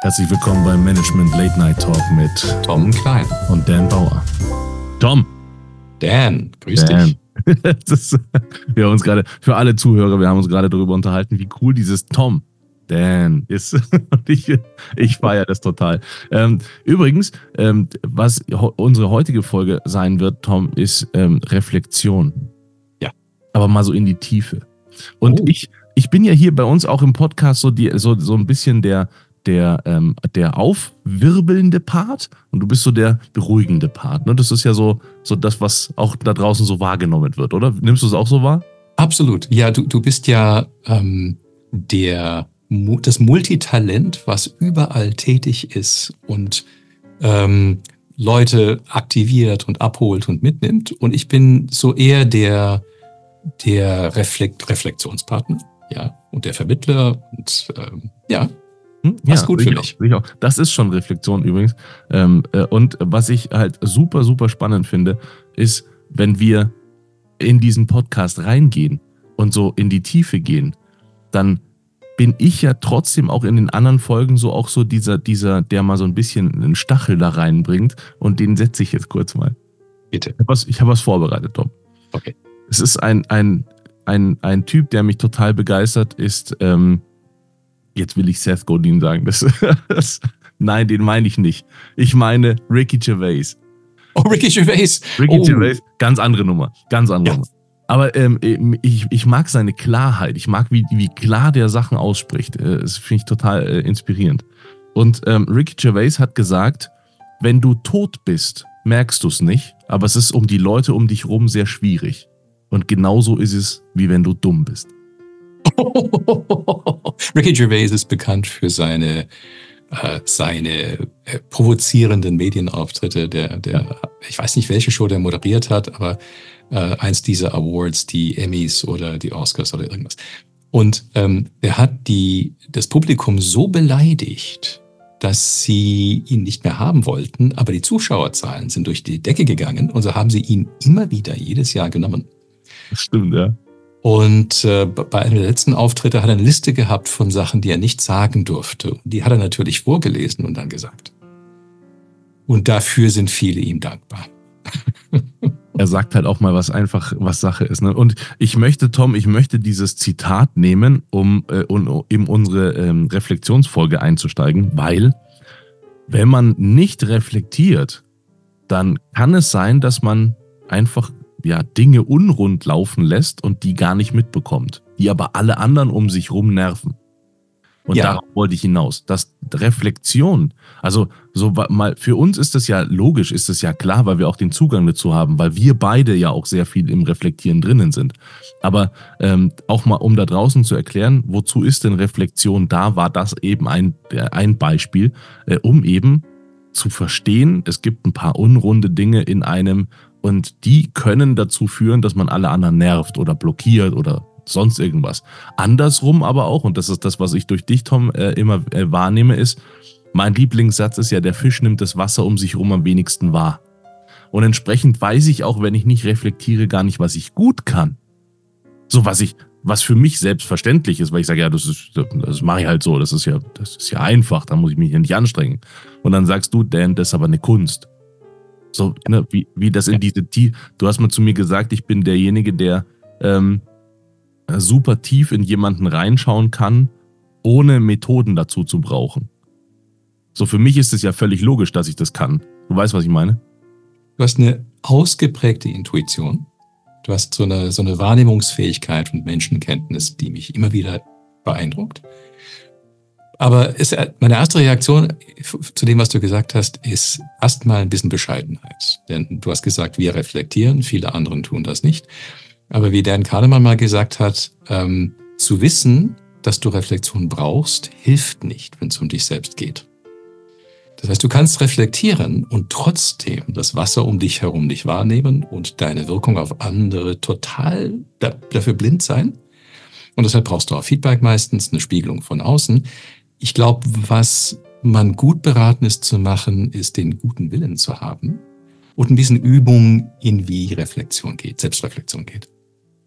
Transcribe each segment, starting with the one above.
Herzlich willkommen beim Management Late Night Talk mit Tom Klein und Dan Bauer. Tom. Dan, grüß Dan. dich. ist, wir haben uns gerade, für alle Zuhörer, wir haben uns gerade darüber unterhalten, wie cool dieses Tom, Dan ist. Und ich, ich feiere das total. Ähm, übrigens, ähm, was unsere heutige Folge sein wird, Tom, ist ähm, Reflexion. Ja. Aber mal so in die Tiefe. Und oh. ich, ich bin ja hier bei uns auch im Podcast so, die, so, so ein bisschen der, der, ähm, der aufwirbelnde Part und du bist so der beruhigende Part. Ne? Das ist ja so, so das, was auch da draußen so wahrgenommen wird, oder? Nimmst du es auch so wahr? Absolut. Ja, du, du bist ja ähm, der, das Multitalent, was überall tätig ist und ähm, Leute aktiviert und abholt und mitnimmt. Und ich bin so eher der, der Reflekt, Reflexionspartner, ja, und der Vermittler und ähm, ja, hm? Ja, gut für mich. Auch, das ist schon Reflexion übrigens. Ähm, äh, und was ich halt super, super spannend finde, ist, wenn wir in diesen Podcast reingehen und so in die Tiefe gehen, dann bin ich ja trotzdem auch in den anderen Folgen so auch so dieser, dieser, der mal so ein bisschen einen Stachel da reinbringt und den setze ich jetzt kurz mal. Bitte. Ich habe was, hab was vorbereitet, Tom. Okay. Es ist ein, ein, ein, ein Typ, der mich total begeistert, ist ähm, Jetzt will ich Seth Godin sagen. Das, das, nein, den meine ich nicht. Ich meine Ricky Gervais. Oh, Ricky Gervais. Ricky oh. Gervais, ganz andere Nummer. Ganz andere ja. Nummer. Aber ähm, ich, ich mag seine Klarheit. Ich mag, wie, wie klar der Sachen ausspricht. Äh, das finde ich total äh, inspirierend. Und ähm, Ricky Gervais hat gesagt, wenn du tot bist, merkst du es nicht, aber es ist um die Leute um dich rum sehr schwierig. Und genauso ist es, wie wenn du dumm bist. Ricky Gervais ist bekannt für seine, äh, seine äh, provozierenden Medienauftritte. Der, der, ich weiß nicht, welche Show der moderiert hat, aber äh, eins dieser Awards, die Emmys oder die Oscars oder irgendwas. Und ähm, er hat die, das Publikum so beleidigt, dass sie ihn nicht mehr haben wollten, aber die Zuschauerzahlen sind durch die Decke gegangen und so haben sie ihn immer wieder jedes Jahr genommen. Stimmt, ja. Und äh, bei einem der letzten Auftritte hat er eine Liste gehabt von Sachen, die er nicht sagen durfte. Und die hat er natürlich vorgelesen und dann gesagt. Und dafür sind viele ihm dankbar. er sagt halt auch mal, was einfach, was Sache ist. Ne? Und ich möchte, Tom, ich möchte dieses Zitat nehmen, um, äh, um in unsere ähm, Reflexionsfolge einzusteigen, weil wenn man nicht reflektiert, dann kann es sein, dass man einfach ja, Dinge unrund laufen lässt und die gar nicht mitbekommt, die aber alle anderen um sich rum nerven. Und ja. darauf wollte ich hinaus. Das Reflexion, also so mal für uns ist das ja logisch, ist das ja klar, weil wir auch den Zugang dazu haben, weil wir beide ja auch sehr viel im Reflektieren drinnen sind. Aber ähm, auch mal, um da draußen zu erklären, wozu ist denn Reflexion da, war das eben ein, ein Beispiel, äh, um eben zu verstehen, es gibt ein paar unrunde Dinge in einem und die können dazu führen, dass man alle anderen nervt oder blockiert oder sonst irgendwas. Andersrum aber auch, und das ist das, was ich durch dich, Tom, äh, immer äh, wahrnehme, ist, mein Lieblingssatz ist ja, der Fisch nimmt das Wasser um sich herum am wenigsten wahr. Und entsprechend weiß ich auch, wenn ich nicht reflektiere, gar nicht, was ich gut kann. So was ich, was für mich selbstverständlich ist, weil ich sage, ja, das ist, das mache ich halt so, das ist ja, das ist ja einfach, da muss ich mich ja nicht anstrengen. Und dann sagst du, Dan, das ist aber eine Kunst. So, ne, wie, wie das in diese Tiefe. Du hast mal zu mir gesagt, ich bin derjenige, der ähm, super tief in jemanden reinschauen kann, ohne Methoden dazu zu brauchen. So, für mich ist es ja völlig logisch, dass ich das kann. Du weißt, was ich meine? Du hast eine ausgeprägte Intuition. Du hast so eine, so eine Wahrnehmungsfähigkeit und Menschenkenntnis, die mich immer wieder beeindruckt. Aber ist, meine erste Reaktion zu dem, was du gesagt hast, ist erstmal ein bisschen Bescheidenheit. Denn du hast gesagt, wir reflektieren, viele anderen tun das nicht. Aber wie Dan Kahnemann mal gesagt hat, ähm, zu wissen, dass du Reflexion brauchst, hilft nicht, wenn es um dich selbst geht. Das heißt, du kannst reflektieren und trotzdem das Wasser um dich herum nicht wahrnehmen und deine Wirkung auf andere total dafür blind sein. Und deshalb brauchst du auch Feedback meistens, eine Spiegelung von außen. Ich glaube, was man gut beraten ist zu machen, ist den guten Willen zu haben und ein bisschen Übung in wie Reflexion geht, Selbstreflexion geht.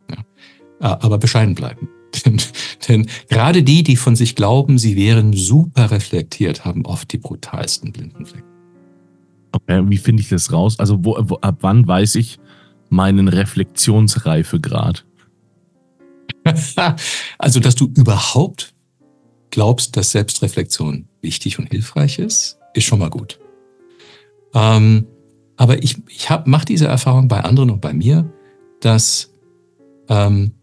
Ja. Aber bescheiden bleiben. Denn, Denn gerade die, die von sich glauben, sie wären super reflektiert, haben oft die brutalsten blinden Flecken. Okay, wie finde ich das raus? Also wo, wo, ab wann weiß ich meinen Reflexionsreifegrad? also, dass du überhaupt glaubst, dass Selbstreflexion wichtig und hilfreich ist, ist schon mal gut. Ähm, aber ich, ich mache diese Erfahrung bei anderen und bei mir, dass ähm,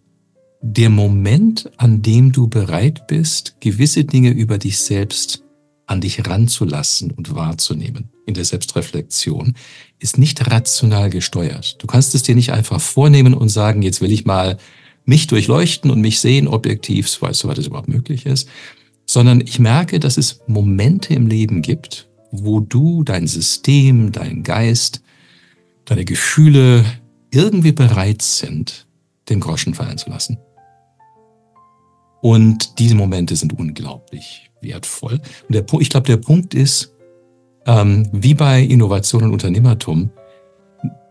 der Moment, an dem du bereit bist, gewisse Dinge über dich selbst an dich ranzulassen und wahrzunehmen in der Selbstreflexion, ist nicht rational gesteuert. Du kannst es dir nicht einfach vornehmen und sagen, jetzt will ich mal mich durchleuchten und mich sehen objektiv, soweit es überhaupt möglich ist, sondern ich merke, dass es Momente im Leben gibt, wo du dein System, dein Geist, deine Gefühle irgendwie bereit sind, den Groschen fallen zu lassen. Und diese Momente sind unglaublich wertvoll. Und der, ich glaube, der Punkt ist, ähm, wie bei Innovation und Unternehmertum,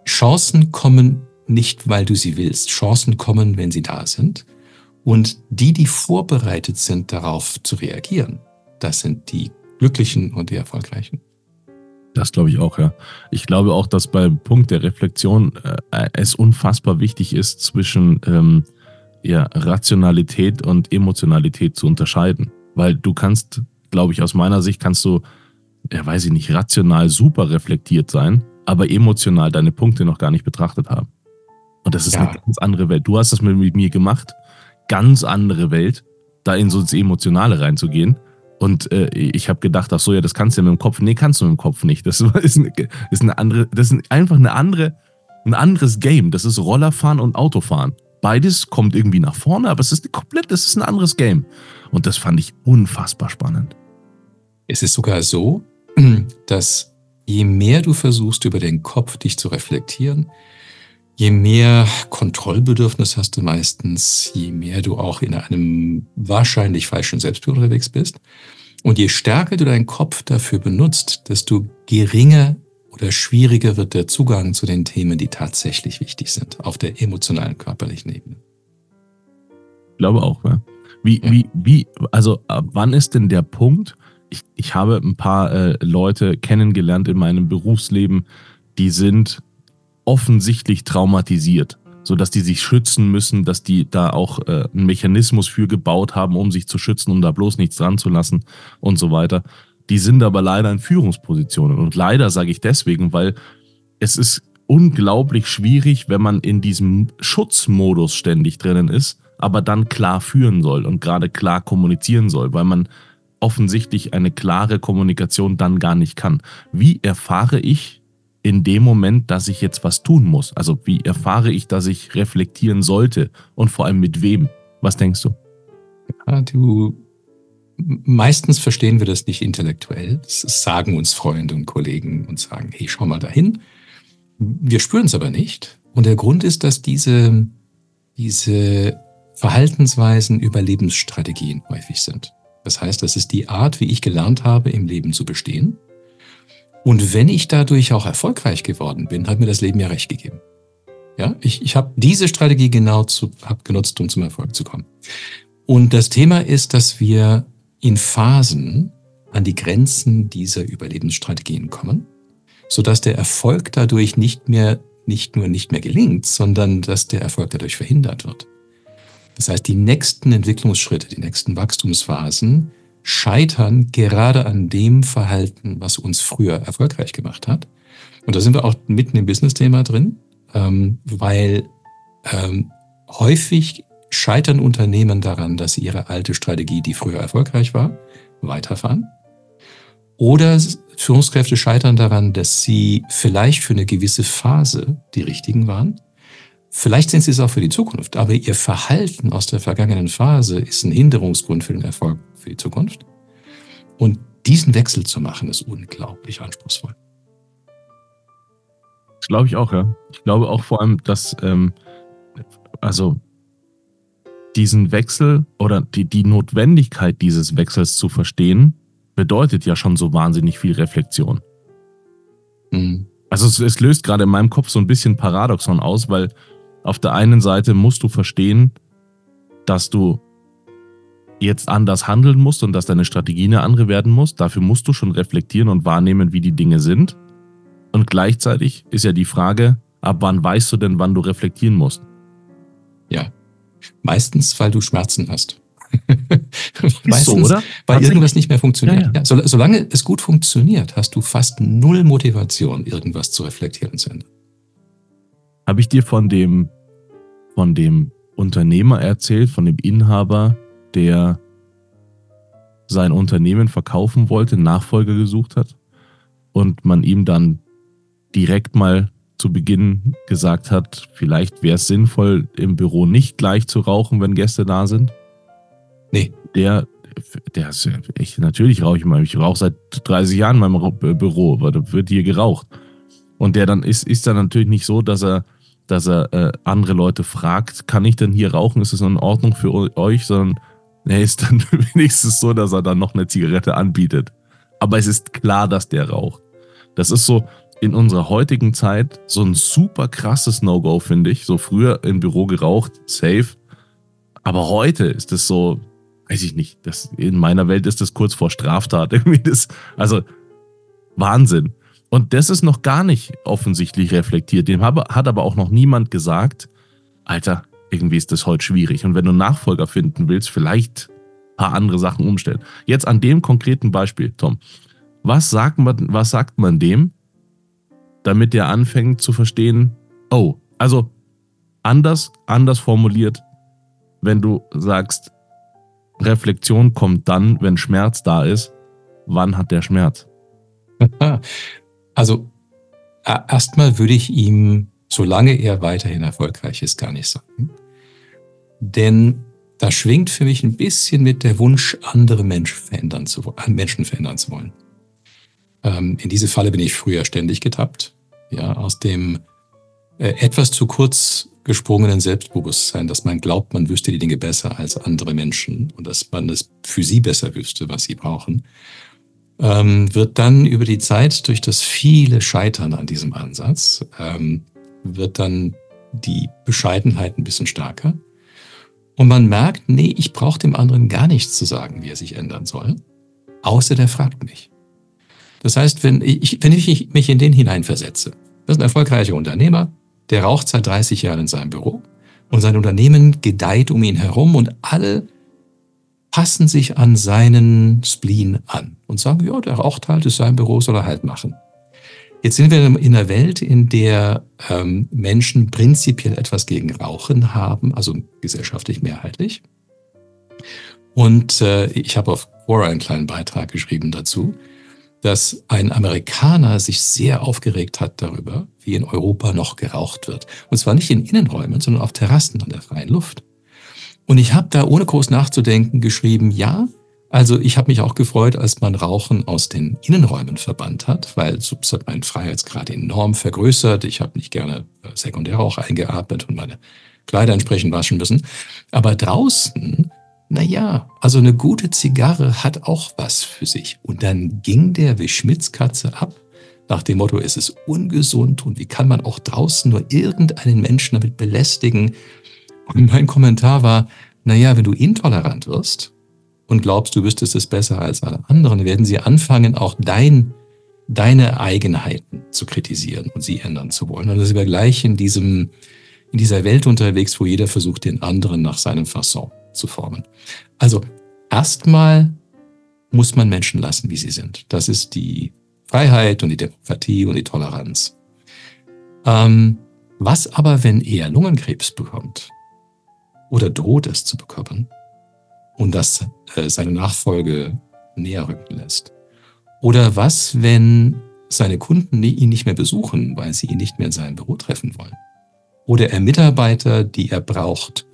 Chancen kommen nicht, weil du sie willst. Chancen kommen, wenn sie da sind. Und die, die vorbereitet sind, darauf zu reagieren, das sind die Glücklichen und die Erfolgreichen. Das glaube ich auch, ja. Ich glaube auch, dass beim Punkt der Reflexion äh, es unfassbar wichtig ist, zwischen ähm, ja, Rationalität und Emotionalität zu unterscheiden. Weil du kannst, glaube ich, aus meiner Sicht kannst du, ja, weiß ich nicht, rational super reflektiert sein, aber emotional deine Punkte noch gar nicht betrachtet haben. Und das ist ja. eine ganz andere Welt. Du hast das mit mir gemacht. Ganz andere Welt, da in so ins Emotionale reinzugehen. Und äh, ich habe gedacht, ach so, ja, das kannst du ja mit dem Kopf. Nee, kannst du mit dem Kopf nicht. Das ist eine, ist eine andere, das ist einfach eine andere, ein anderes Game. Das ist Rollerfahren und Autofahren. Beides kommt irgendwie nach vorne, aber es ist komplett, es ist ein anderes Game. Und das fand ich unfassbar spannend. Es ist sogar so, dass je mehr du versuchst, über den Kopf dich zu reflektieren, je mehr Kontrollbedürfnis hast du meistens, je mehr du auch in einem wahrscheinlich falschen Selbstbild unterwegs bist. Und je stärker du deinen Kopf dafür benutzt, desto geringer oder schwieriger wird der Zugang zu den Themen, die tatsächlich wichtig sind, auf der emotionalen, körperlichen Ebene. Ich glaube auch, ja. Wie, ja. wie, wie, also wann ist denn der Punkt? Ich, ich habe ein paar äh, Leute kennengelernt in meinem Berufsleben, die sind offensichtlich traumatisiert, sodass die sich schützen müssen, dass die da auch äh, einen Mechanismus für gebaut haben, um sich zu schützen, um da bloß nichts dran zu lassen und so weiter. Die sind aber leider in Führungspositionen. Und leider sage ich deswegen, weil es ist unglaublich schwierig, wenn man in diesem Schutzmodus ständig drinnen ist, aber dann klar führen soll und gerade klar kommunizieren soll, weil man offensichtlich eine klare Kommunikation dann gar nicht kann. Wie erfahre ich in dem Moment, dass ich jetzt was tun muss? Also wie erfahre ich, dass ich reflektieren sollte und vor allem mit wem? Was denkst du? Ja, du meistens verstehen wir das nicht intellektuell. Das sagen uns Freunde und Kollegen und sagen, hey, schau mal dahin. Wir spüren es aber nicht. Und der Grund ist, dass diese, diese Verhaltensweisen Überlebensstrategien häufig sind. Das heißt, das ist die Art, wie ich gelernt habe, im Leben zu bestehen. Und wenn ich dadurch auch erfolgreich geworden bin, hat mir das Leben ja recht gegeben. Ja, ich, ich habe diese Strategie genau zu, hab genutzt, um zum Erfolg zu kommen. Und das Thema ist, dass wir in Phasen an die Grenzen dieser Überlebensstrategien kommen, sodass der Erfolg dadurch nicht mehr, nicht nur nicht mehr gelingt, sondern dass der Erfolg dadurch verhindert wird. Das heißt, die nächsten Entwicklungsschritte, die nächsten Wachstumsphasen scheitern gerade an dem Verhalten, was uns früher erfolgreich gemacht hat. Und da sind wir auch mitten im Business-Thema drin, ähm, weil ähm, häufig scheitern Unternehmen daran, dass sie ihre alte Strategie, die früher erfolgreich war, weiterfahren. Oder Führungskräfte scheitern daran, dass sie vielleicht für eine gewisse Phase die richtigen waren. Vielleicht sind sie es auch für die Zukunft, aber ihr Verhalten aus der vergangenen Phase ist ein Hinderungsgrund für den Erfolg für die Zukunft. Und diesen Wechsel zu machen, ist unglaublich anspruchsvoll. Das glaube ich auch, ja. Ich glaube auch vor allem, dass, ähm, also diesen Wechsel oder die, die Notwendigkeit dieses Wechsels zu verstehen, bedeutet ja schon so wahnsinnig viel Reflexion. Mhm. Also es, es löst gerade in meinem Kopf so ein bisschen Paradoxon aus, weil auf der einen Seite musst du verstehen, dass du jetzt anders handeln musst und dass deine Strategie eine andere werden muss. Dafür musst du schon reflektieren und wahrnehmen, wie die Dinge sind. Und gleichzeitig ist ja die Frage, ab wann weißt du denn, wann du reflektieren musst? Ja, meistens, weil du Schmerzen hast. Meistens, so, oder? Weil irgendwas nicht mehr funktioniert. Ja, ja. Ja, solange es gut funktioniert, hast du fast null Motivation, irgendwas zu reflektieren und zu ändern. Habe ich dir von dem, von dem Unternehmer erzählt, von dem Inhaber, der sein Unternehmen verkaufen wollte, Nachfolger gesucht hat und man ihm dann direkt mal zu Beginn gesagt hat, vielleicht wäre es sinnvoll, im Büro nicht gleich zu rauchen, wenn Gäste da sind? Nee. Der, der ist, ich, natürlich rauche ich mal. Ich rauche seit 30 Jahren in meinem Büro, weil da wird hier geraucht. Und der dann ist, ist dann natürlich nicht so, dass er, dass er äh, andere Leute fragt, kann ich denn hier rauchen? Ist es in Ordnung für euch? Sondern er ist dann wenigstens so, dass er dann noch eine Zigarette anbietet. Aber es ist klar, dass der raucht. Das ist so in unserer heutigen Zeit so ein super krasses No-Go, finde ich. So früher im Büro geraucht, safe. Aber heute ist es so, weiß ich nicht, das, in meiner Welt ist das kurz vor Straftat. Irgendwie das, also Wahnsinn. Und das ist noch gar nicht offensichtlich reflektiert. Dem hat aber auch noch niemand gesagt, Alter, irgendwie ist das heute schwierig. Und wenn du Nachfolger finden willst, vielleicht ein paar andere Sachen umstellen. Jetzt an dem konkreten Beispiel, Tom. Was sagt man, was sagt man dem, damit der anfängt zu verstehen, oh, also anders, anders formuliert, wenn du sagst, Reflexion kommt dann, wenn Schmerz da ist. Wann hat der Schmerz? Also erstmal würde ich ihm, solange er weiterhin erfolgreich ist, gar nicht sagen. Denn da schwingt für mich ein bisschen mit der Wunsch, andere Menschen verändern zu, Menschen verändern zu wollen. Ähm, in diese Falle bin ich früher ständig getappt. Ja, aus dem äh, etwas zu kurz gesprungenen Selbstbewusstsein, dass man glaubt, man wüsste die Dinge besser als andere Menschen und dass man es für sie besser wüsste, was sie brauchen, ähm, wird dann über die Zeit durch das viele Scheitern an diesem Ansatz, ähm, wird dann die Bescheidenheit ein bisschen stärker. Und man merkt, nee, ich brauche dem anderen gar nichts zu sagen, wie er sich ändern soll, außer der fragt mich. Das heißt, wenn ich, wenn ich mich in den hineinversetze, das ist ein erfolgreicher Unternehmer, der raucht seit 30 Jahren in seinem Büro und sein Unternehmen gedeiht um ihn herum und alle passen sich an seinen Spleen an und sagen, ja, der raucht halt, ist sein Büro, soll er halt machen. Jetzt sind wir in einer Welt, in der ähm, Menschen prinzipiell etwas gegen Rauchen haben, also gesellschaftlich mehrheitlich. Und äh, ich habe auf Quora einen kleinen Beitrag geschrieben dazu dass ein Amerikaner sich sehr aufgeregt hat darüber, wie in Europa noch geraucht wird. Und zwar nicht in Innenräumen, sondern auf Terrassen an der freien Luft. Und ich habe da ohne groß nachzudenken geschrieben, ja, also ich habe mich auch gefreut, als man Rauchen aus den Innenräumen verbannt hat, weil so hat mein Freiheitsgrad enorm vergrößert. Ich habe nicht gerne äh, Sekundärrauch eingeatmet und meine Kleider entsprechend waschen müssen. Aber draußen naja, also eine gute Zigarre hat auch was für sich. Und dann ging der wie Schmitzkatze ab, nach dem Motto, es ist ungesund und wie kann man auch draußen nur irgendeinen Menschen damit belästigen? Und mein Kommentar war, naja, wenn du intolerant wirst und glaubst, du wüsstest es besser als alle anderen, werden sie anfangen, auch dein, deine Eigenheiten zu kritisieren und sie ändern zu wollen. Und das sind wir gleich in diesem, in dieser Welt unterwegs, wo jeder versucht, den anderen nach seinem Fasson zu formen. Also erstmal muss man Menschen lassen, wie sie sind. Das ist die Freiheit und die Demokratie und die Toleranz. Ähm, was aber, wenn er Lungenkrebs bekommt oder droht es zu bekommen und das äh, seine Nachfolge näher rücken lässt? Oder was, wenn seine Kunden ihn nicht mehr besuchen, weil sie ihn nicht mehr in seinem Büro treffen wollen? Oder er Mitarbeiter, die er braucht,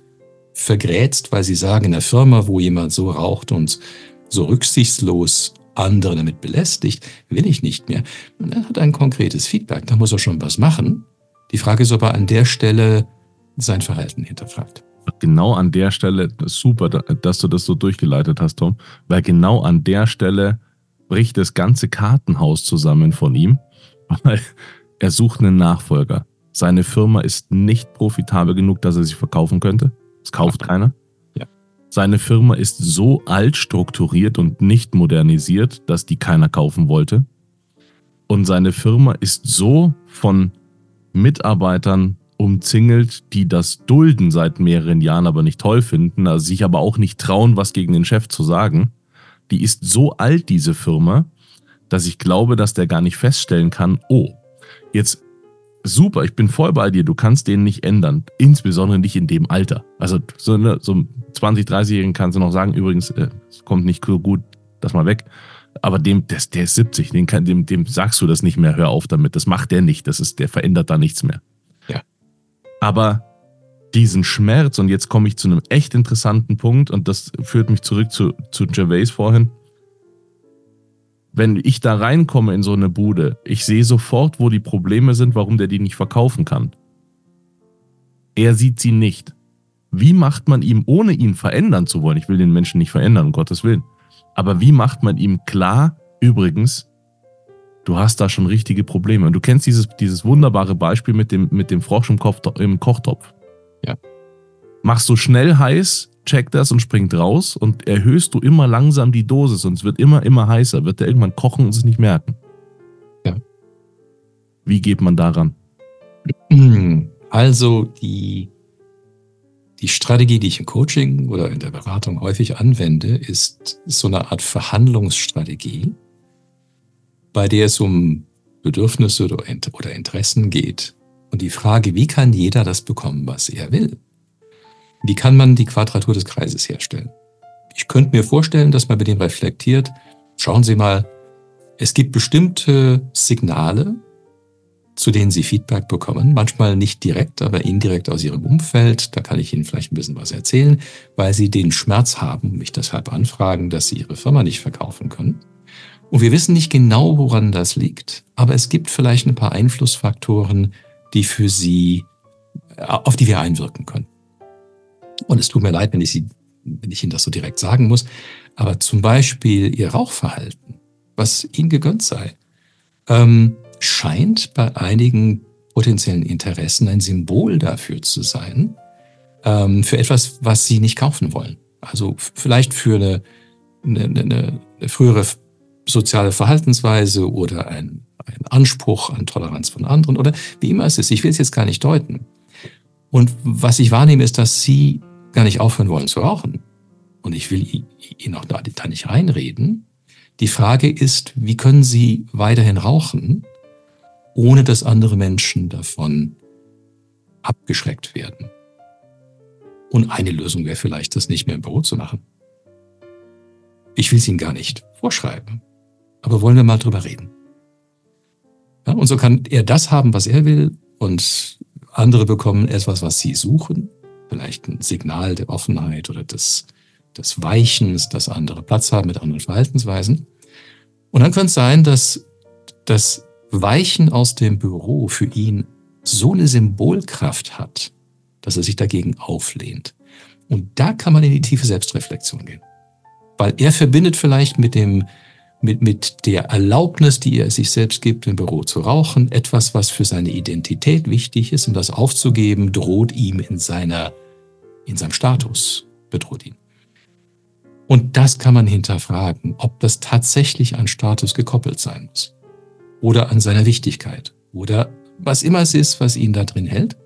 vergrätzt, weil sie sagen, in der Firma, wo jemand so raucht und so rücksichtslos andere damit belästigt, will ich nicht mehr. er hat ein konkretes Feedback, da muss er schon was machen. Die Frage ist, ob er an der Stelle sein Verhalten hinterfragt. Genau an der Stelle, super, dass du das so durchgeleitet hast, Tom, weil genau an der Stelle bricht das ganze Kartenhaus zusammen von ihm, weil er sucht einen Nachfolger. Seine Firma ist nicht profitabel genug, dass er sich verkaufen könnte. Es kauft keiner. Ja. Seine Firma ist so alt strukturiert und nicht modernisiert, dass die keiner kaufen wollte. Und seine Firma ist so von Mitarbeitern umzingelt, die das dulden seit mehreren Jahren, aber nicht toll finden, also sich aber auch nicht trauen, was gegen den Chef zu sagen. Die ist so alt, diese Firma, dass ich glaube, dass der gar nicht feststellen kann, oh, jetzt super, ich bin voll bei dir, du kannst den nicht ändern, insbesondere nicht in dem Alter. Also so, ne, so 20, 30-Jährigen kannst du noch sagen, übrigens, äh, es kommt nicht so gut, das mal weg. Aber dem, der, der ist 70, den kann, dem, dem sagst du das nicht mehr, hör auf damit. Das macht der nicht. Das ist, der verändert da nichts mehr. Aber diesen Schmerz, und jetzt komme ich zu einem echt interessanten Punkt, und das führt mich zurück zu, zu Gervais vorhin. Wenn ich da reinkomme in so eine Bude, ich sehe sofort, wo die Probleme sind, warum der die nicht verkaufen kann. Er sieht sie nicht. Wie macht man ihm, ohne ihn verändern zu wollen, ich will den Menschen nicht verändern, um Gottes Willen, aber wie macht man ihm klar, übrigens, du hast da schon richtige Probleme. Und du kennst dieses, dieses wunderbare Beispiel mit dem, mit dem Frosch im, Kopf, im Kochtopf. Ja. Machst du schnell heiß, checkt das und springt raus und erhöhst du immer langsam die Dosis und es wird immer, immer heißer, wird er irgendwann kochen und es nicht merken. Ja. Wie geht man daran? Also die die Strategie, die ich im Coaching oder in der Beratung häufig anwende, ist so eine Art Verhandlungsstrategie, bei der es um Bedürfnisse oder Interessen geht. Und die Frage, wie kann jeder das bekommen, was er will? Wie kann man die Quadratur des Kreises herstellen? Ich könnte mir vorstellen, dass man bei dem reflektiert, schauen Sie mal, es gibt bestimmte Signale, zu denen Sie Feedback bekommen. Manchmal nicht direkt, aber indirekt aus Ihrem Umfeld. Da kann ich Ihnen vielleicht ein bisschen was erzählen, weil Sie den Schmerz haben, mich deshalb anfragen, dass Sie Ihre Firma nicht verkaufen können. Und wir wissen nicht genau, woran das liegt, aber es gibt vielleicht ein paar Einflussfaktoren, die für Sie, auf die wir einwirken können. Und es tut mir leid, wenn ich, Sie, wenn ich Ihnen das so direkt sagen muss, aber zum Beispiel Ihr Rauchverhalten, was Ihnen gegönnt sei. Ähm, scheint bei einigen potenziellen Interessen ein Symbol dafür zu sein, ähm, für etwas, was sie nicht kaufen wollen. Also vielleicht für eine, eine, eine, eine frühere soziale Verhaltensweise oder ein, ein Anspruch an Toleranz von anderen oder wie immer es ist. Ich will es jetzt gar nicht deuten. Und was ich wahrnehme, ist, dass sie gar nicht aufhören wollen zu rauchen. Und ich will ihnen auch da, da nicht reinreden. Die Frage ist, wie können sie weiterhin rauchen, ohne dass andere Menschen davon abgeschreckt werden. Und eine Lösung wäre vielleicht, das nicht mehr im Büro zu machen. Ich will es Ihnen gar nicht vorschreiben, aber wollen wir mal drüber reden. Ja, und so kann er das haben, was er will, und andere bekommen etwas, was sie suchen, vielleicht ein Signal der Offenheit oder des, des Weichens, dass andere Platz haben mit anderen Verhaltensweisen. Und dann könnte es sein, dass, dass Weichen aus dem Büro für ihn so eine Symbolkraft hat, dass er sich dagegen auflehnt. Und da kann man in die tiefe Selbstreflexion gehen. Weil er verbindet vielleicht mit dem, mit, mit der Erlaubnis, die er sich selbst gibt, im Büro zu rauchen, etwas, was für seine Identität wichtig ist, und das aufzugeben, droht ihm in seiner, in seinem Status, bedroht ihn. Und das kann man hinterfragen, ob das tatsächlich an Status gekoppelt sein muss oder an seiner Wichtigkeit oder was immer es ist, was ihn da drin hält.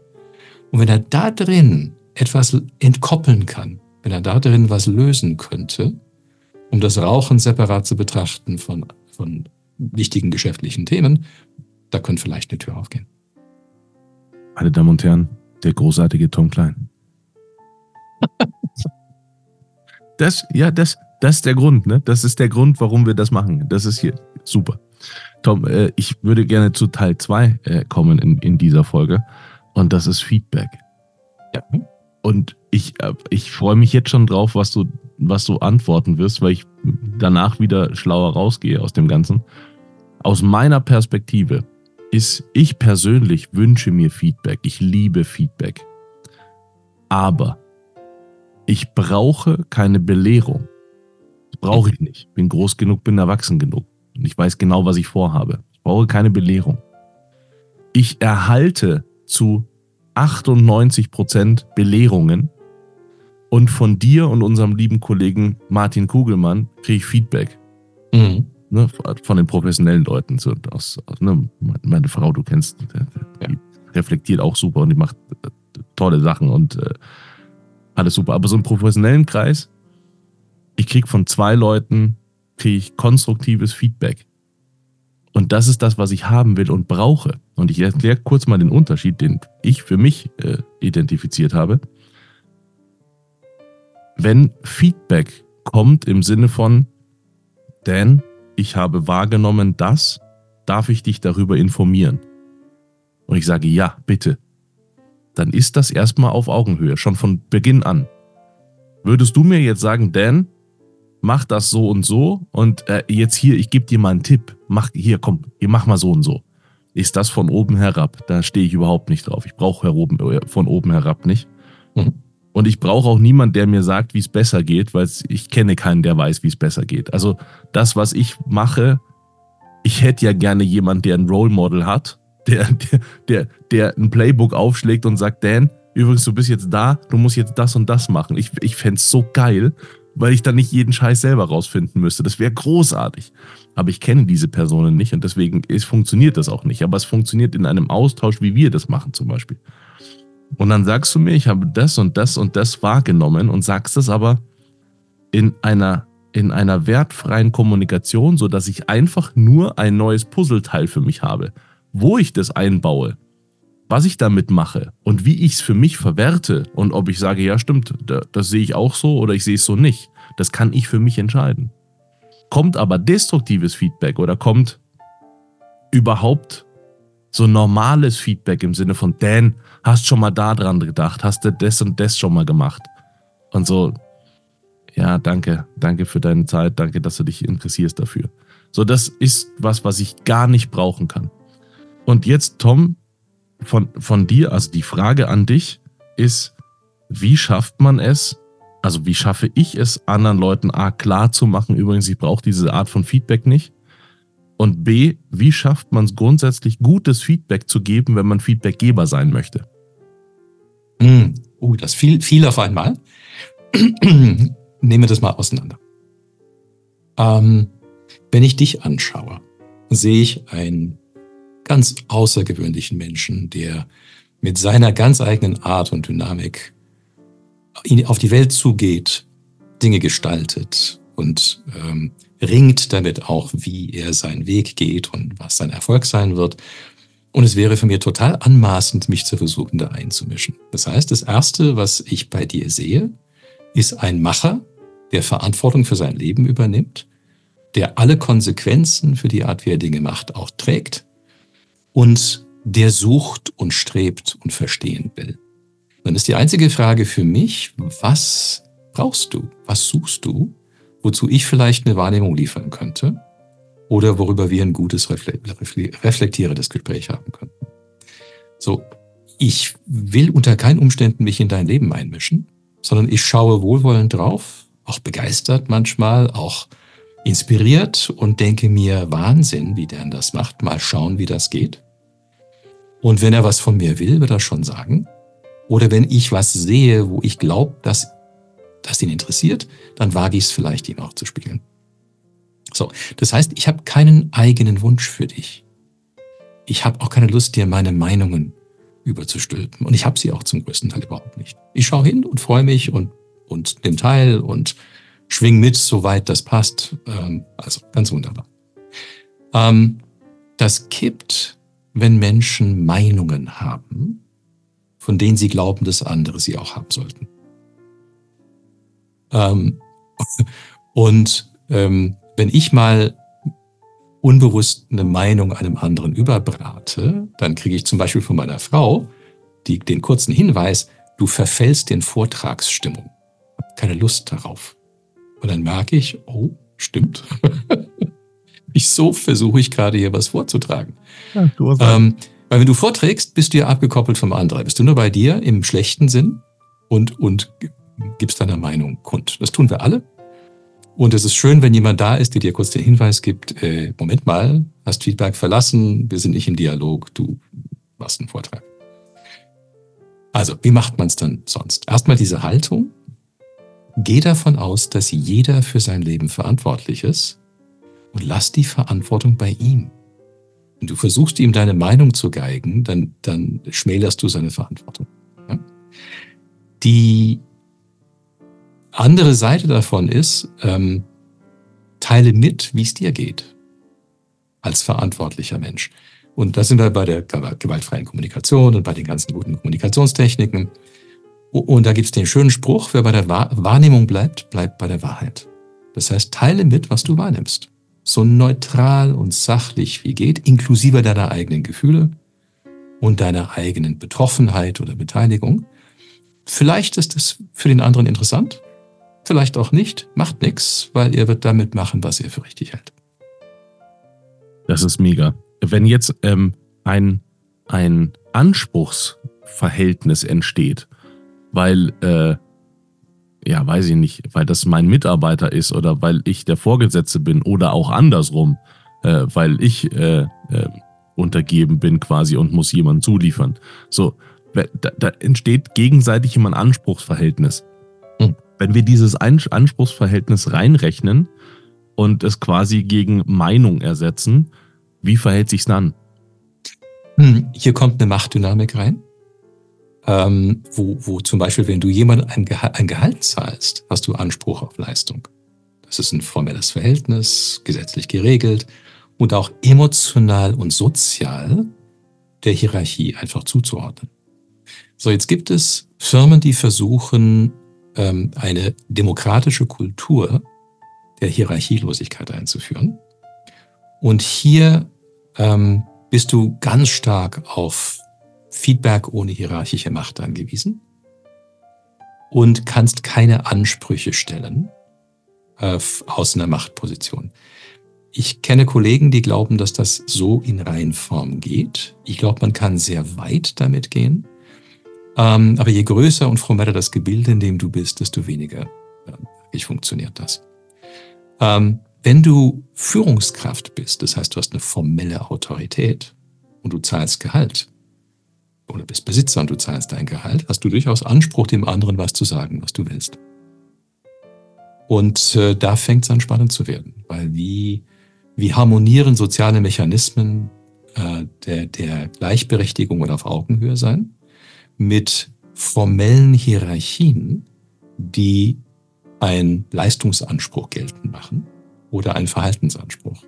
Und wenn er da drin etwas entkoppeln kann, wenn er da drin was lösen könnte, um das Rauchen separat zu betrachten von, von wichtigen geschäftlichen Themen, da könnte vielleicht eine Tür aufgehen. Meine Damen und Herren, der großartige Tom Klein. Das, ja, das, das ist der Grund, ne? Das ist der Grund, warum wir das machen. Das ist hier super. Tom, äh, ich würde gerne zu Teil 2 äh, kommen in, in dieser Folge. Und das ist Feedback. Ja. Und ich, äh, ich freue mich jetzt schon drauf, was du, was du antworten wirst, weil ich danach wieder schlauer rausgehe aus dem Ganzen. Aus meiner Perspektive ist, ich persönlich wünsche mir Feedback. Ich liebe Feedback. Aber ich brauche keine Belehrung. Brauche ich nicht. Bin groß genug, bin erwachsen genug. Und ich weiß genau, was ich vorhabe. Ich brauche keine Belehrung. Ich erhalte zu 98 Prozent Belehrungen, Und von dir und unserem lieben Kollegen Martin Kugelmann kriege ich Feedback. Mhm. Ne, von den professionellen Leuten. So aus, ne, meine Frau, du kennst, die ja. reflektiert auch super und die macht äh, tolle Sachen und äh, alles super. Aber so im professionellen Kreis, ich kriege von zwei Leuten kriege ich konstruktives Feedback. Und das ist das, was ich haben will und brauche. Und ich erkläre kurz mal den Unterschied, den ich für mich äh, identifiziert habe wenn Feedback kommt im Sinne von, Dan, ich habe wahrgenommen das, darf ich dich darüber informieren? Und ich sage, ja, bitte. Dann ist das erstmal auf Augenhöhe, schon von Beginn an. Würdest du mir jetzt sagen, Dan, mach das so und so und äh, jetzt hier, ich gebe dir mal einen Tipp. Mach hier, komm, hier mach mal so und so. Ist das von oben herab? Da stehe ich überhaupt nicht drauf. Ich brauche äh, von oben herab nicht. Mhm. Und ich brauche auch niemanden, der mir sagt, wie es besser geht, weil ich kenne keinen, der weiß, wie es besser geht. Also das, was ich mache, ich hätte ja gerne jemanden, der ein Role Model hat, der, der, der, der ein Playbook aufschlägt und sagt, Dan, übrigens, du bist jetzt da, du musst jetzt das und das machen. Ich, ich fände es so geil, weil ich dann nicht jeden Scheiß selber rausfinden müsste. Das wäre großartig. Aber ich kenne diese Personen nicht und deswegen ist, funktioniert das auch nicht. Aber es funktioniert in einem Austausch, wie wir das machen zum Beispiel. Und dann sagst du mir, ich habe das und das und das wahrgenommen und sagst es aber in einer, in einer wertfreien Kommunikation, sodass ich einfach nur ein neues Puzzleteil für mich habe. Wo ich das einbaue, was ich damit mache und wie ich es für mich verwerte und ob ich sage, ja stimmt, das sehe ich auch so oder ich sehe es so nicht, das kann ich für mich entscheiden. Kommt aber destruktives Feedback oder kommt überhaupt so normales Feedback im Sinne von, Dan, hast schon mal da dran gedacht, hast du das und das schon mal gemacht? Und so, ja, danke, danke für deine Zeit, danke, dass du dich interessierst dafür. So, das ist was, was ich gar nicht brauchen kann. Und jetzt, Tom, von, von dir, also die Frage an dich ist, wie schafft man es, also wie schaffe ich es, anderen Leuten A klar zu machen, übrigens, ich brauche diese Art von Feedback nicht, und B, wie schafft man es grundsätzlich, gutes Feedback zu geben, wenn man Feedbackgeber sein möchte? Mm, uh, das viel, viel auf einmal. Nehmen wir das mal auseinander. Ähm, wenn ich dich anschaue, sehe ich einen ganz außergewöhnlichen Menschen, der mit seiner ganz eigenen Art und Dynamik auf die Welt zugeht, Dinge gestaltet und ähm, ringt damit auch, wie er seinen Weg geht und was sein Erfolg sein wird. Und es wäre für mich total anmaßend, mich zu versuchen, da einzumischen. Das heißt, das Erste, was ich bei dir sehe, ist ein Macher, der Verantwortung für sein Leben übernimmt, der alle Konsequenzen für die Art, wie er Dinge macht, auch trägt und der sucht und strebt und verstehen will. Dann ist die einzige Frage für mich, was brauchst du? Was suchst du? Wozu ich vielleicht eine Wahrnehmung liefern könnte oder worüber wir ein gutes reflektierendes Gespräch haben könnten. So, ich will unter keinen Umständen mich in dein Leben einmischen, sondern ich schaue wohlwollend drauf, auch begeistert manchmal, auch inspiriert und denke mir, Wahnsinn, wie der das macht, mal schauen, wie das geht. Und wenn er was von mir will, wird er schon sagen. Oder wenn ich was sehe, wo ich glaube, dass das ihn interessiert, dann wage ich es vielleicht, ihn auch zu spielen. So, das heißt, ich habe keinen eigenen Wunsch für dich. Ich habe auch keine Lust, dir meine Meinungen überzustülpen. Und ich habe sie auch zum größten Teil überhaupt nicht. Ich schaue hin und freue mich und, und nimm teil und schwing mit, soweit das passt. Ähm, also ganz wunderbar. Ähm, das kippt, wenn Menschen Meinungen haben, von denen sie glauben, dass andere sie auch haben sollten. Ähm, und ähm, wenn ich mal unbewusst eine Meinung einem anderen überbrate, dann kriege ich zum Beispiel von meiner Frau die, den kurzen Hinweis, du verfällst in Vortragsstimmung. Keine Lust darauf. Und dann merke ich, oh, stimmt. Wieso versuche ich gerade hier was vorzutragen? Ja, ähm, weil wenn du vorträgst, bist du ja abgekoppelt vom anderen. Bist du nur bei dir im schlechten Sinn und, und gibst deine Meinung kund. Das tun wir alle. Und es ist schön, wenn jemand da ist, der dir kurz den Hinweis gibt, äh, Moment mal, hast Feedback verlassen, wir sind nicht im Dialog, du machst einen Vortrag. Also, wie macht man es dann sonst? Erstmal diese Haltung, geh davon aus, dass jeder für sein Leben verantwortlich ist und lass die Verantwortung bei ihm. Wenn du versuchst, ihm deine Meinung zu geigen, dann, dann schmälerst du seine Verantwortung. Ja? Die andere Seite davon ist, ähm, teile mit, wie es dir geht als verantwortlicher Mensch. Und da sind wir bei der gewaltfreien Kommunikation und bei den ganzen guten Kommunikationstechniken. Und da gibt es den schönen Spruch, wer bei der Wahrnehmung bleibt, bleibt bei der Wahrheit. Das heißt, teile mit, was du wahrnimmst. So neutral und sachlich wie geht, inklusive deiner eigenen Gefühle und deiner eigenen Betroffenheit oder Beteiligung. Vielleicht ist es für den anderen interessant, vielleicht auch nicht, macht nichts, weil er wird damit machen, was er für richtig hält. Das ist mega. Wenn jetzt ähm, ein, ein Anspruchsverhältnis entsteht, weil, äh, ja, weiß ich nicht, weil das mein Mitarbeiter ist oder weil ich der Vorgesetzte bin oder auch andersrum, äh, weil ich äh, äh, untergeben bin quasi und muss jemand zuliefern. So, da, da entsteht gegenseitig immer ein Anspruchsverhältnis. Wenn wir dieses Anspruchsverhältnis reinrechnen und es quasi gegen Meinung ersetzen, wie verhält sich's dann? Hm, hier kommt eine Machtdynamik rein ähm, wo, wo zum Beispiel, wenn du jemandem ein, Geha ein Gehalt zahlst, hast du Anspruch auf Leistung. Das ist ein formelles Verhältnis, gesetzlich geregelt und auch emotional und sozial der Hierarchie einfach zuzuordnen. So, jetzt gibt es Firmen, die versuchen, ähm, eine demokratische Kultur der Hierarchielosigkeit einzuführen. Und hier ähm, bist du ganz stark auf Feedback ohne hierarchische Macht angewiesen und kannst keine Ansprüche stellen äh, aus einer Machtposition. Ich kenne Kollegen, die glauben, dass das so in Reihenform geht. Ich glaube, man kann sehr weit damit gehen. Ähm, aber je größer und formeller das Gebilde, in dem du bist, desto weniger äh, funktioniert das. Ähm, wenn du Führungskraft bist, das heißt, du hast eine formelle Autorität und du zahlst Gehalt, oder bist Besitzer und du zahlst dein Gehalt, hast du durchaus Anspruch, dem anderen was zu sagen, was du willst. Und äh, da fängt es an spannend zu werden, weil wie, wie harmonieren soziale Mechanismen äh, der, der Gleichberechtigung oder auf Augenhöhe sein mit formellen Hierarchien, die einen Leistungsanspruch geltend machen oder einen Verhaltensanspruch.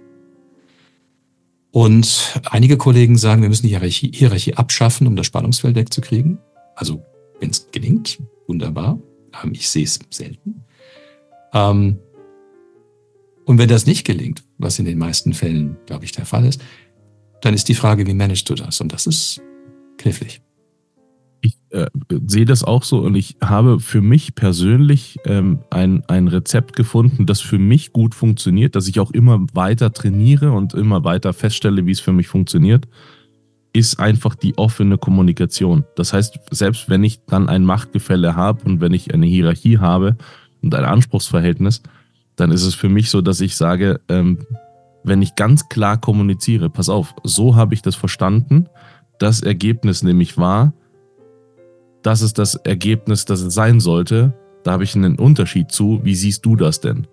Und einige Kollegen sagen, wir müssen die Hierarchie, Hierarchie abschaffen, um das Spannungsfeld wegzukriegen. Also, wenn es gelingt, wunderbar. Ähm, ich sehe es selten. Ähm, und wenn das nicht gelingt, was in den meisten Fällen, glaube ich, der Fall ist, dann ist die Frage, wie managst du das? Und das ist knifflig ich äh, sehe das auch so und ich habe für mich persönlich ähm, ein, ein Rezept gefunden, das für mich gut funktioniert, dass ich auch immer weiter trainiere und immer weiter feststelle, wie es für mich funktioniert, ist einfach die offene Kommunikation. Das heißt, selbst wenn ich dann ein Machtgefälle habe und wenn ich eine Hierarchie habe und ein Anspruchsverhältnis, dann ist es für mich so, dass ich sage, ähm, wenn ich ganz klar kommuniziere, pass auf, so habe ich das verstanden, das Ergebnis nämlich war, das ist das Ergebnis, das es sein sollte. Da habe ich einen Unterschied zu. Wie siehst du das denn?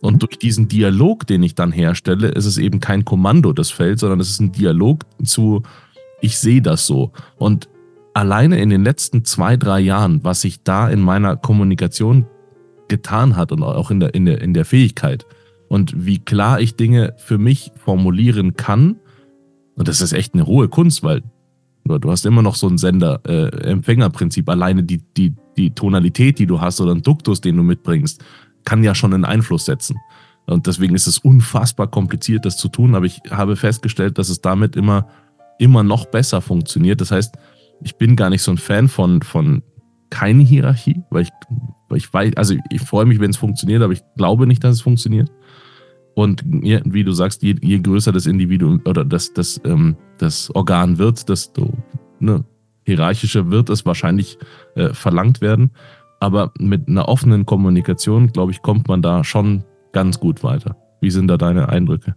Und durch diesen Dialog, den ich dann herstelle, ist es eben kein Kommando, das fällt, sondern es ist ein Dialog zu, ich sehe das so. Und alleine in den letzten zwei, drei Jahren, was sich da in meiner Kommunikation getan hat und auch in der, in der, in der Fähigkeit und wie klar ich Dinge für mich formulieren kann, und das ist echt eine hohe Kunst, weil Du hast immer noch so ein Sender-Empfänger-Prinzip. Äh, Alleine die, die, die Tonalität, die du hast oder ein Duktus, den du mitbringst, kann ja schon einen Einfluss setzen. Und deswegen ist es unfassbar kompliziert, das zu tun. Aber ich habe festgestellt, dass es damit immer, immer noch besser funktioniert. Das heißt, ich bin gar nicht so ein Fan von, von keine Hierarchie, weil ich, weil ich weiß, also ich freue mich, wenn es funktioniert, aber ich glaube nicht, dass es funktioniert. Und wie du sagst, je, je größer das Individuum oder das, das, ähm, das Organ wird, desto ne, hierarchischer wird es wahrscheinlich äh, verlangt werden. Aber mit einer offenen Kommunikation, glaube ich, kommt man da schon ganz gut weiter. Wie sind da deine Eindrücke?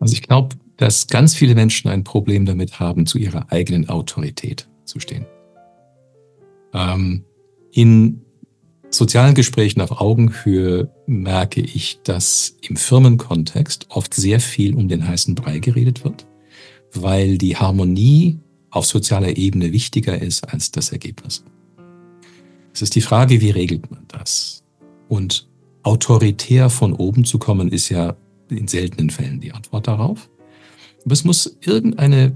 Also ich glaube, dass ganz viele Menschen ein Problem damit haben, zu ihrer eigenen Autorität zu stehen. Ähm, in sozialen Gesprächen auf Augenhöhe merke ich, dass im Firmenkontext oft sehr viel um den heißen Brei geredet wird, weil die Harmonie auf sozialer Ebene wichtiger ist als das Ergebnis. Es ist die Frage, wie regelt man das? Und autoritär von oben zu kommen, ist ja in seltenen Fällen die Antwort darauf. Aber es muss irgendeine,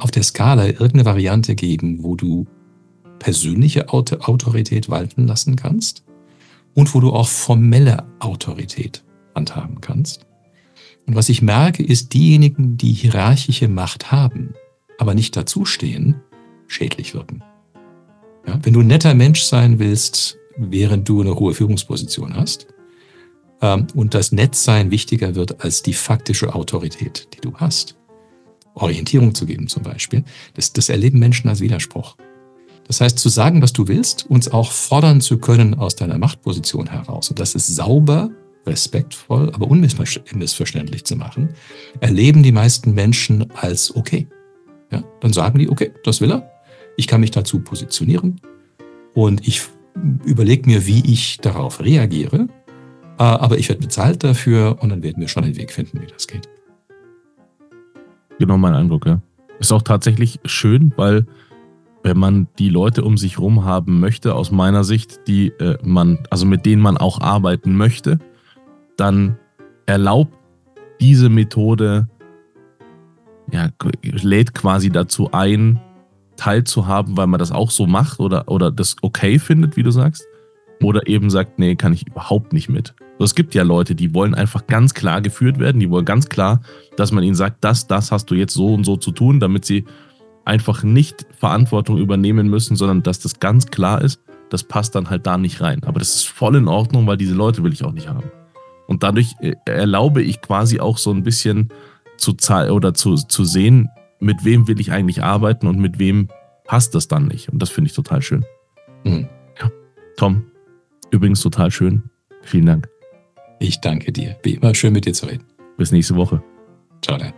auf der Skala irgendeine Variante geben, wo du persönliche Autorität walten lassen kannst und wo du auch formelle Autorität handhaben kannst. Und was ich merke, ist, diejenigen, die hierarchische Macht haben, aber nicht dazustehen, schädlich wirken. Ja, wenn du ein netter Mensch sein willst, während du eine hohe Führungsposition hast, ähm, und das Netzsein wichtiger wird als die faktische Autorität, die du hast, Orientierung zu geben zum Beispiel, das, das erleben Menschen als Widerspruch. Das heißt, zu sagen, was du willst, uns auch fordern zu können aus deiner Machtposition heraus. Und das ist sauber, respektvoll, aber unmissverständlich zu machen, erleben die meisten Menschen als okay. Ja, dann sagen die, okay, das will er. Ich kann mich dazu positionieren und ich überlege mir, wie ich darauf reagiere. Äh, aber ich werde bezahlt dafür und dann werden wir schon einen Weg finden, wie das geht. Genau mein Eindruck, ja. Ist auch tatsächlich schön, weil wenn man die Leute um sich herum haben möchte, aus meiner Sicht, die äh, man, also mit denen man auch arbeiten möchte, dann erlaubt diese Methode, ja, lädt quasi dazu ein, teilzuhaben, weil man das auch so macht oder, oder das okay findet, wie du sagst. Oder eben sagt, nee, kann ich überhaupt nicht mit. Es gibt ja Leute, die wollen einfach ganz klar geführt werden, die wollen ganz klar, dass man ihnen sagt, das, das hast du jetzt so und so zu tun, damit sie einfach nicht Verantwortung übernehmen müssen, sondern dass das ganz klar ist, das passt dann halt da nicht rein. Aber das ist voll in Ordnung, weil diese Leute will ich auch nicht haben. Und dadurch äh, erlaube ich quasi auch so ein bisschen zu oder zu, zu sehen, mit wem will ich eigentlich arbeiten und mit wem passt das dann nicht. Und das finde ich total schön. Mhm. Ja. Tom, übrigens total schön. Vielen Dank. Ich danke dir. Wie immer schön mit dir zu reden. Bis nächste Woche. Ciao dann.